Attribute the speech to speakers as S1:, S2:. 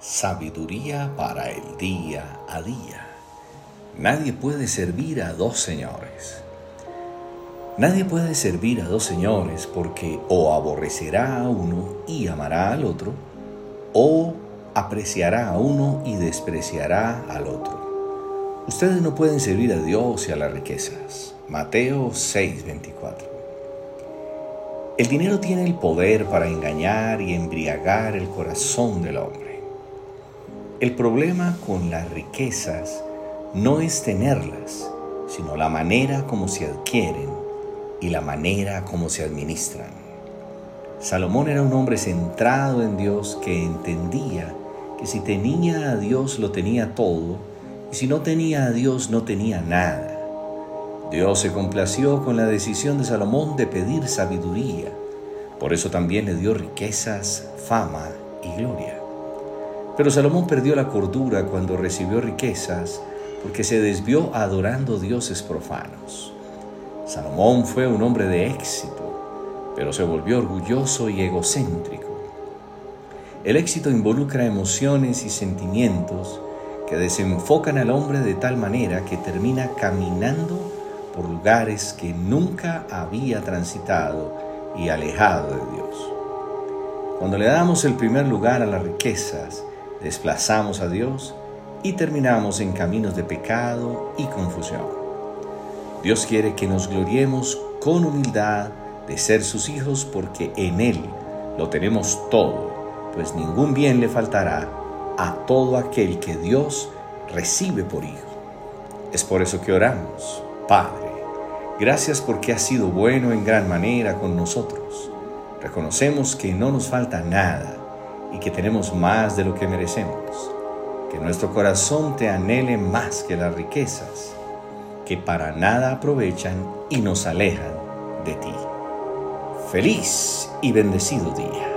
S1: Sabiduría para el día a día. Nadie puede servir a dos señores. Nadie puede servir a dos señores porque o aborrecerá a uno y amará al otro, o apreciará a uno y despreciará al otro. Ustedes no pueden servir a Dios y a las riquezas. Mateo 6:24. El dinero tiene el poder para engañar y embriagar el corazón del hombre. El problema con las riquezas no es tenerlas, sino la manera como se adquieren y la manera como se administran. Salomón era un hombre centrado en Dios que entendía que si tenía a Dios lo tenía todo y si no tenía a Dios no tenía nada. Dios se complació con la decisión de Salomón de pedir sabiduría. Por eso también le dio riquezas, fama y gloria. Pero Salomón perdió la cordura cuando recibió riquezas porque se desvió adorando dioses profanos. Salomón fue un hombre de éxito, pero se volvió orgulloso y egocéntrico. El éxito involucra emociones y sentimientos que desenfocan al hombre de tal manera que termina caminando por lugares que nunca había transitado y alejado de Dios. Cuando le damos el primer lugar a las riquezas, desplazamos a Dios y terminamos en caminos de pecado y confusión. Dios quiere que nos gloriemos con humildad de ser sus hijos porque en Él lo tenemos todo, pues ningún bien le faltará a todo aquel que Dios recibe por hijo. Es por eso que oramos, Padre Gracias porque has sido bueno en gran manera con nosotros. Reconocemos que no nos falta nada y que tenemos más de lo que merecemos. Que nuestro corazón te anhele más que las riquezas, que para nada aprovechan y nos alejan de ti. Feliz y bendecido día.